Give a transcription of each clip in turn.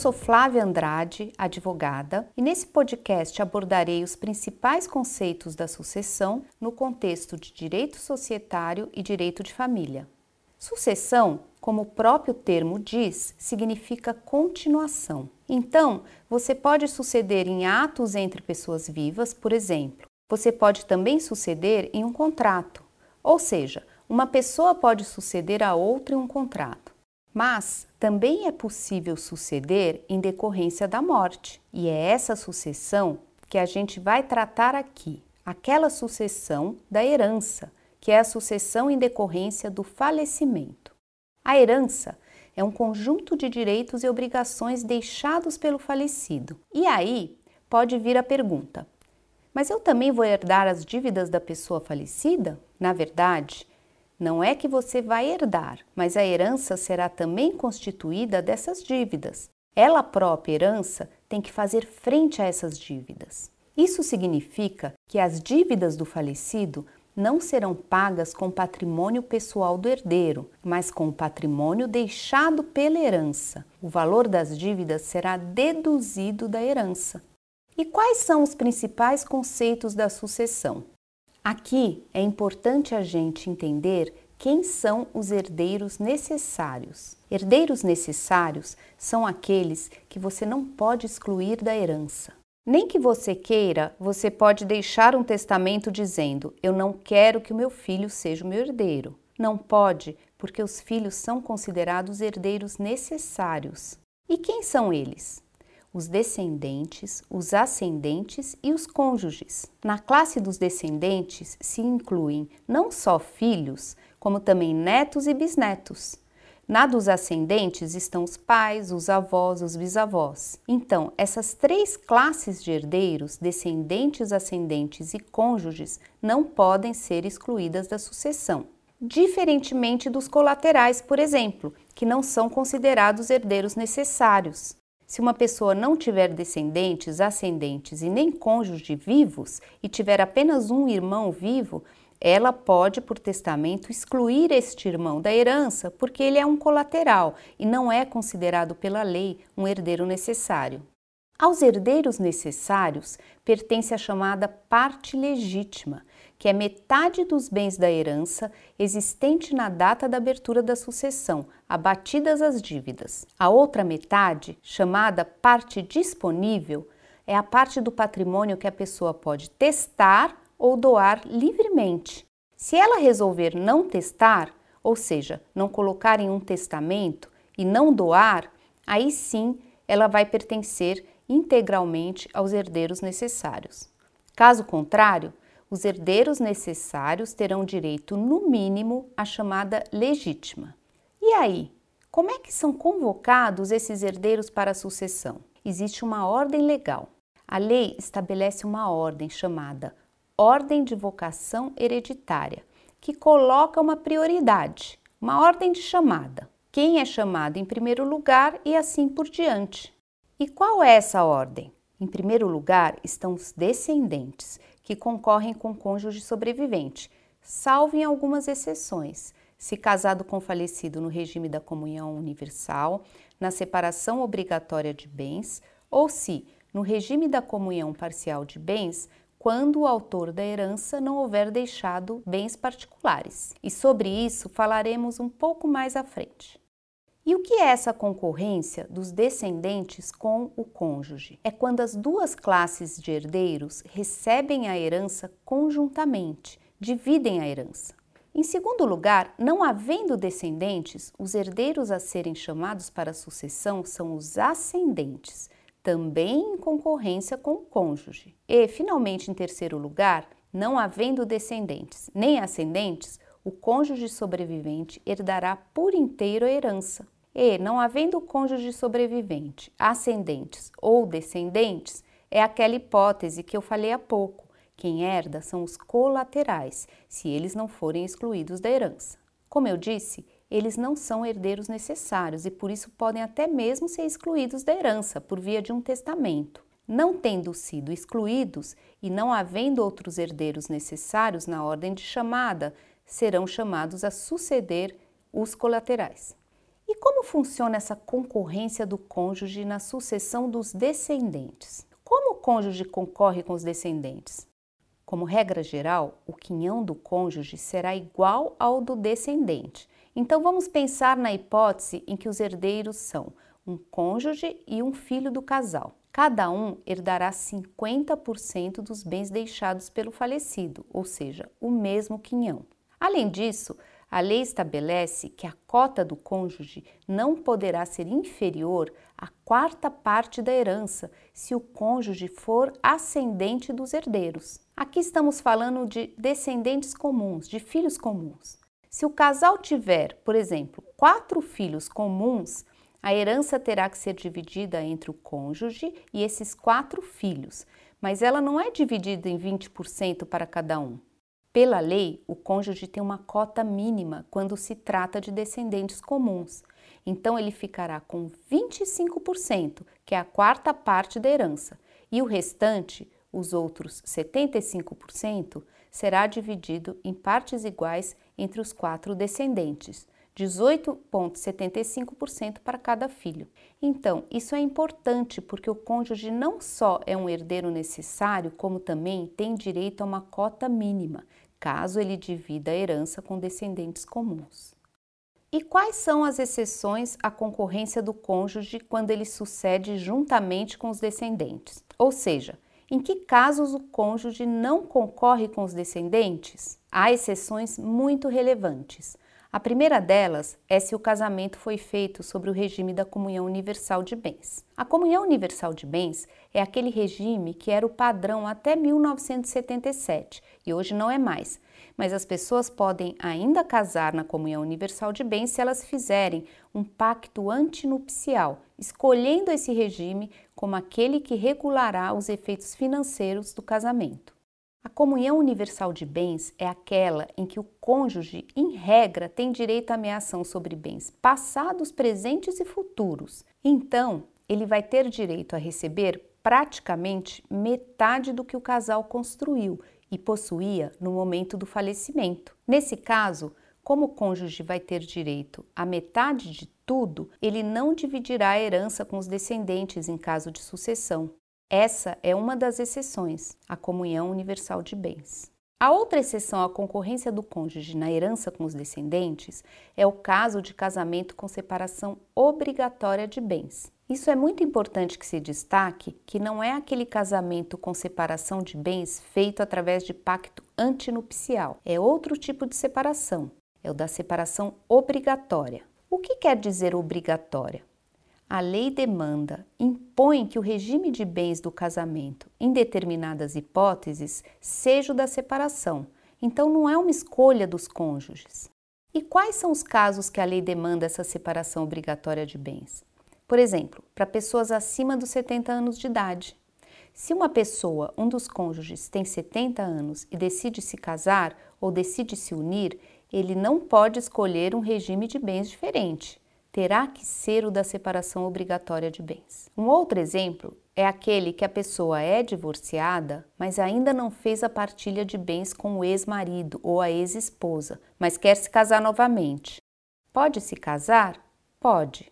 sou Flávia Andrade, advogada, e nesse podcast abordarei os principais conceitos da sucessão no contexto de direito societário e direito de família. Sucessão, como o próprio termo diz, significa continuação. Então, você pode suceder em atos entre pessoas vivas, por exemplo. Você pode também suceder em um contrato, ou seja, uma pessoa pode suceder a outra em um contrato. Mas também é possível suceder em decorrência da morte, e é essa sucessão que a gente vai tratar aqui, aquela sucessão da herança, que é a sucessão em decorrência do falecimento. A herança é um conjunto de direitos e obrigações deixados pelo falecido. E aí pode vir a pergunta: mas eu também vou herdar as dívidas da pessoa falecida? Na verdade, não é que você vai herdar, mas a herança será também constituída dessas dívidas. Ela própria herança tem que fazer frente a essas dívidas. Isso significa que as dívidas do falecido não serão pagas com o patrimônio pessoal do herdeiro, mas com o patrimônio deixado pela herança. O valor das dívidas será deduzido da herança. E quais são os principais conceitos da sucessão? Aqui é importante a gente entender quem são os herdeiros necessários. Herdeiros necessários são aqueles que você não pode excluir da herança. Nem que você queira, você pode deixar um testamento dizendo: Eu não quero que o meu filho seja o meu herdeiro. Não pode, porque os filhos são considerados herdeiros necessários. E quem são eles? Os descendentes, os ascendentes e os cônjuges. Na classe dos descendentes se incluem não só filhos, como também netos e bisnetos. Na dos ascendentes estão os pais, os avós, os bisavós. Então, essas três classes de herdeiros, descendentes, ascendentes e cônjuges, não podem ser excluídas da sucessão. Diferentemente dos colaterais, por exemplo, que não são considerados herdeiros necessários. Se uma pessoa não tiver descendentes, ascendentes e nem cônjuge vivos e tiver apenas um irmão vivo, ela pode, por testamento, excluir este irmão da herança porque ele é um colateral e não é considerado pela lei um herdeiro necessário. Aos herdeiros necessários pertence a chamada parte legítima, que é metade dos bens da herança existente na data da abertura da sucessão, abatidas as dívidas. A outra metade, chamada parte disponível, é a parte do patrimônio que a pessoa pode testar ou doar livremente. Se ela resolver não testar, ou seja, não colocar em um testamento e não doar, aí sim ela vai pertencer integralmente aos herdeiros necessários. Caso contrário, os herdeiros necessários terão direito, no mínimo, à chamada legítima. E aí, como é que são convocados esses herdeiros para a sucessão? Existe uma ordem legal. A lei estabelece uma ordem chamada Ordem de Vocação Hereditária, que coloca uma prioridade, uma ordem de chamada. Quem é chamado em primeiro lugar e assim por diante. E qual é essa ordem? Em primeiro lugar estão os descendentes, que concorrem com cônjuge sobrevivente, salvo em algumas exceções, se casado com falecido no regime da comunhão universal, na separação obrigatória de bens, ou se, no regime da comunhão parcial de bens, quando o autor da herança não houver deixado bens particulares. E sobre isso falaremos um pouco mais à frente. E o que é essa concorrência dos descendentes com o cônjuge? É quando as duas classes de herdeiros recebem a herança conjuntamente, dividem a herança. Em segundo lugar, não havendo descendentes, os herdeiros a serem chamados para a sucessão são os ascendentes, também em concorrência com o cônjuge. E, finalmente, em terceiro lugar, não havendo descendentes nem ascendentes, o cônjuge sobrevivente herdará por inteiro a herança. E, não havendo cônjuge sobrevivente, ascendentes ou descendentes, é aquela hipótese que eu falei há pouco. Quem herda são os colaterais, se eles não forem excluídos da herança. Como eu disse, eles não são herdeiros necessários e por isso podem até mesmo ser excluídos da herança por via de um testamento. Não tendo sido excluídos e não havendo outros herdeiros necessários na ordem de chamada, serão chamados a suceder os colaterais. E como funciona essa concorrência do cônjuge na sucessão dos descendentes? Como o cônjuge concorre com os descendentes? Como regra geral, o quinhão do cônjuge será igual ao do descendente. Então vamos pensar na hipótese em que os herdeiros são um cônjuge e um filho do casal. Cada um herdará 50% dos bens deixados pelo falecido, ou seja, o mesmo quinhão. Além disso, a lei estabelece que a cota do cônjuge não poderá ser inferior à quarta parte da herança se o cônjuge for ascendente dos herdeiros. Aqui estamos falando de descendentes comuns, de filhos comuns. Se o casal tiver, por exemplo, quatro filhos comuns, a herança terá que ser dividida entre o cônjuge e esses quatro filhos, mas ela não é dividida em 20% para cada um. Pela lei, o cônjuge tem uma cota mínima quando se trata de descendentes comuns. Então ele ficará com 25%, que é a quarta parte da herança, e o restante, os outros 75%, será dividido em partes iguais entre os quatro descendentes, 18,75% para cada filho. Então, isso é importante porque o cônjuge não só é um herdeiro necessário, como também tem direito a uma cota mínima, caso ele divida a herança com descendentes comuns. E quais são as exceções à concorrência do cônjuge quando ele sucede juntamente com os descendentes? Ou seja, em que casos o cônjuge não concorre com os descendentes? Há exceções muito relevantes. A primeira delas é se o casamento foi feito sobre o regime da comunhão universal de bens. A comunhão universal de bens é aquele regime que era o padrão até 1977 e hoje não é mais, mas as pessoas podem ainda casar na comunhão universal de bens se elas fizerem um pacto antinupcial, escolhendo esse regime como aquele que regulará os efeitos financeiros do casamento. A comunhão universal de bens é aquela em que o cônjuge, em regra, tem direito à ameação sobre bens passados, presentes e futuros. Então, ele vai ter direito a receber praticamente metade do que o casal construiu e possuía no momento do falecimento. Nesse caso, como o cônjuge vai ter direito a metade de tudo, ele não dividirá a herança com os descendentes em caso de sucessão. Essa é uma das exceções à comunhão universal de bens. A outra exceção à concorrência do cônjuge na herança com os descendentes é o caso de casamento com separação obrigatória de bens. Isso é muito importante que se destaque que não é aquele casamento com separação de bens feito através de pacto antinupcial, é outro tipo de separação, é o da separação obrigatória. O que quer dizer obrigatória? A lei demanda, impõe que o regime de bens do casamento, em determinadas hipóteses, seja o da separação. Então, não é uma escolha dos cônjuges. E quais são os casos que a lei demanda essa separação obrigatória de bens? Por exemplo, para pessoas acima dos 70 anos de idade. Se uma pessoa, um dos cônjuges, tem 70 anos e decide se casar ou decide se unir, ele não pode escolher um regime de bens diferente terá que ser o da separação obrigatória de bens. Um outro exemplo é aquele que a pessoa é divorciada, mas ainda não fez a partilha de bens com o ex-marido ou a ex-esposa, mas quer se casar novamente. Pode se casar? Pode,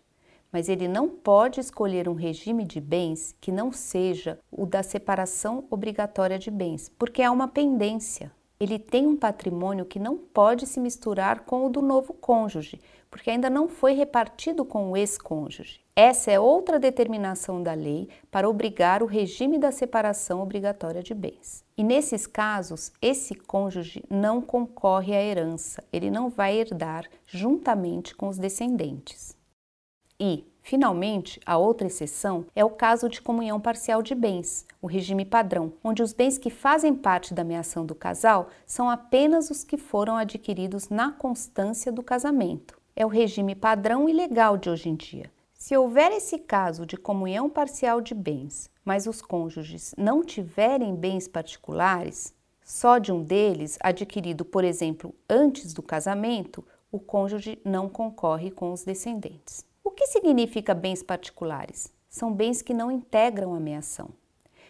mas ele não pode escolher um regime de bens que não seja o da separação obrigatória de bens, porque é uma pendência. Ele tem um patrimônio que não pode se misturar com o do novo cônjuge, porque ainda não foi repartido com o ex-cônjuge. Essa é outra determinação da lei para obrigar o regime da separação obrigatória de bens. E nesses casos, esse cônjuge não concorre à herança, ele não vai herdar juntamente com os descendentes. E, finalmente, a outra exceção é o caso de comunhão parcial de bens, o regime padrão, onde os bens que fazem parte da ameação do casal são apenas os que foram adquiridos na constância do casamento é o regime padrão e legal de hoje em dia. Se houver esse caso de comunhão parcial de bens, mas os cônjuges não tiverem bens particulares, só de um deles, adquirido, por exemplo, antes do casamento, o cônjuge não concorre com os descendentes. O que significa bens particulares? São bens que não integram a ameação.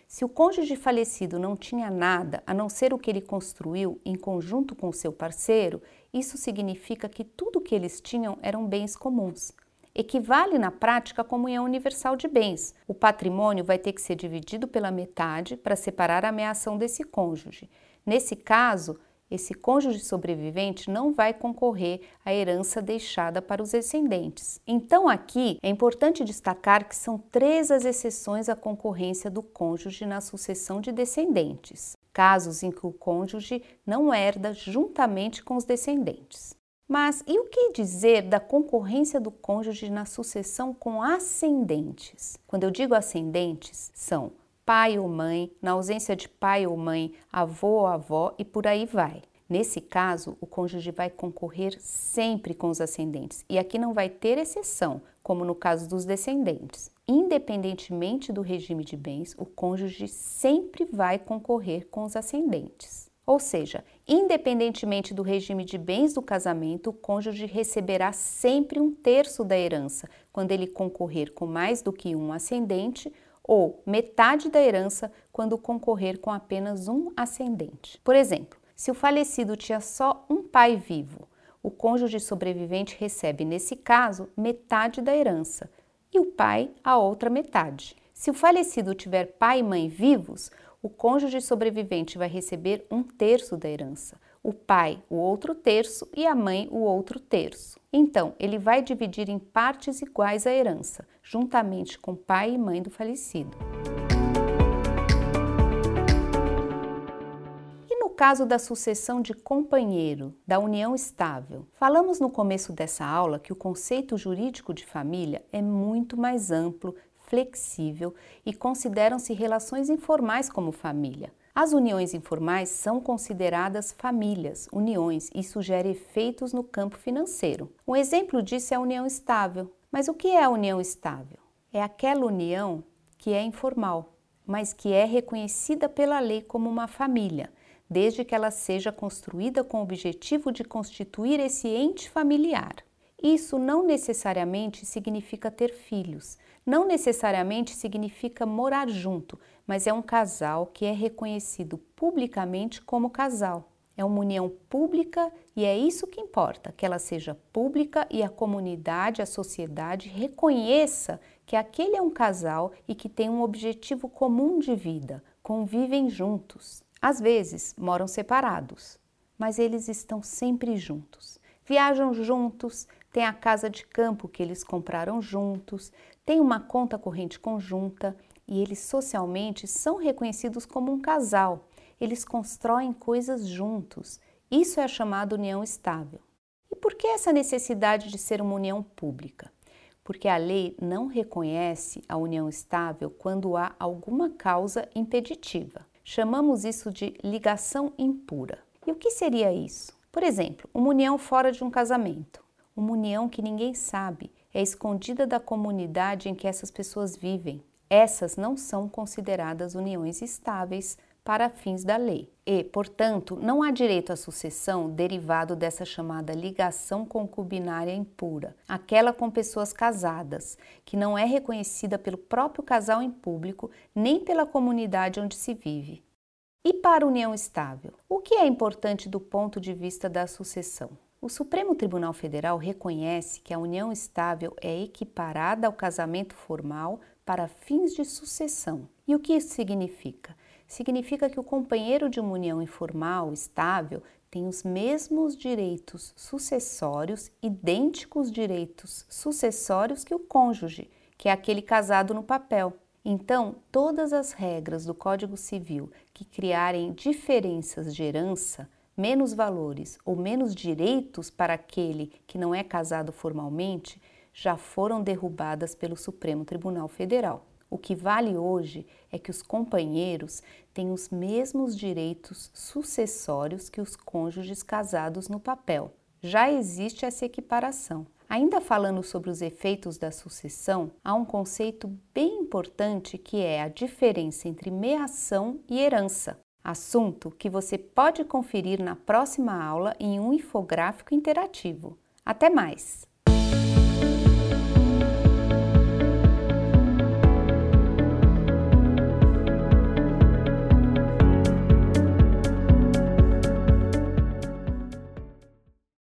Se o cônjuge falecido não tinha nada a não ser o que ele construiu em conjunto com seu parceiro, isso significa que tudo o que eles tinham eram bens comuns. equivale na prática à comunhão universal de bens. O patrimônio vai ter que ser dividido pela metade para separar a ameação desse cônjuge. Nesse caso, esse cônjuge sobrevivente não vai concorrer à herança deixada para os descendentes. Então, aqui é importante destacar que são três as exceções à concorrência do cônjuge na sucessão de descendentes, casos em que o cônjuge não herda juntamente com os descendentes. Mas e o que dizer da concorrência do cônjuge na sucessão com ascendentes? Quando eu digo ascendentes, são pai ou mãe, na ausência de pai ou mãe, avô ou avó e por aí vai. Nesse caso, o cônjuge vai concorrer sempre com os ascendentes e aqui não vai ter exceção, como no caso dos descendentes. Independentemente do regime de bens, o cônjuge sempre vai concorrer com os ascendentes. Ou seja, independentemente do regime de bens do casamento, o cônjuge receberá sempre um terço da herança quando ele concorrer com mais do que um ascendente ou metade da herança quando concorrer com apenas um ascendente. Por exemplo, se o falecido tinha só um pai vivo, o cônjuge sobrevivente recebe, nesse caso, metade da herança e o pai a outra metade. Se o falecido tiver pai e mãe vivos, o cônjuge sobrevivente vai receber um terço da herança o pai o outro terço e a mãe o outro terço. Então, ele vai dividir em partes iguais a herança, juntamente com pai e mãe do falecido. E no caso da sucessão de companheiro, da união estável, falamos no começo dessa aula que o conceito jurídico de família é muito mais amplo, flexível e consideram-se relações informais como família. As uniões informais são consideradas famílias, uniões, e isso gera efeitos no campo financeiro. Um exemplo disso é a união estável. Mas o que é a união estável? É aquela união que é informal, mas que é reconhecida pela lei como uma família, desde que ela seja construída com o objetivo de constituir esse ente familiar. Isso não necessariamente significa ter filhos, não necessariamente significa morar junto, mas é um casal que é reconhecido publicamente como casal. É uma união pública e é isso que importa, que ela seja pública e a comunidade, a sociedade reconheça que aquele é um casal e que tem um objetivo comum de vida, convivem juntos. Às vezes moram separados, mas eles estão sempre juntos. Viajam juntos, têm a casa de campo que eles compraram juntos, têm uma conta corrente conjunta e eles socialmente são reconhecidos como um casal. Eles constroem coisas juntos. Isso é chamado união estável. E por que essa necessidade de ser uma união pública? Porque a lei não reconhece a união estável quando há alguma causa impeditiva. Chamamos isso de ligação impura. E o que seria isso? Por exemplo, uma união fora de um casamento, uma união que ninguém sabe, é escondida da comunidade em que essas pessoas vivem, essas não são consideradas uniões estáveis para fins da lei e, portanto, não há direito à sucessão derivado dessa chamada ligação concubinária impura, aquela com pessoas casadas, que não é reconhecida pelo próprio casal em público nem pela comunidade onde se vive. E para a união estável, o que é importante do ponto de vista da sucessão? O Supremo Tribunal Federal reconhece que a união estável é equiparada ao casamento formal para fins de sucessão. E o que isso significa? Significa que o companheiro de uma união informal, estável, tem os mesmos direitos sucessórios, idênticos direitos sucessórios que o cônjuge, que é aquele casado no papel. Então, todas as regras do Código Civil que criarem diferenças de herança, menos valores ou menos direitos para aquele que não é casado formalmente, já foram derrubadas pelo Supremo Tribunal Federal. O que vale hoje é que os companheiros têm os mesmos direitos sucessórios que os cônjuges casados no papel. Já existe essa equiparação. Ainda falando sobre os efeitos da sucessão, há um conceito bem importante que é a diferença entre meação e herança. Assunto que você pode conferir na próxima aula em um infográfico interativo. Até mais!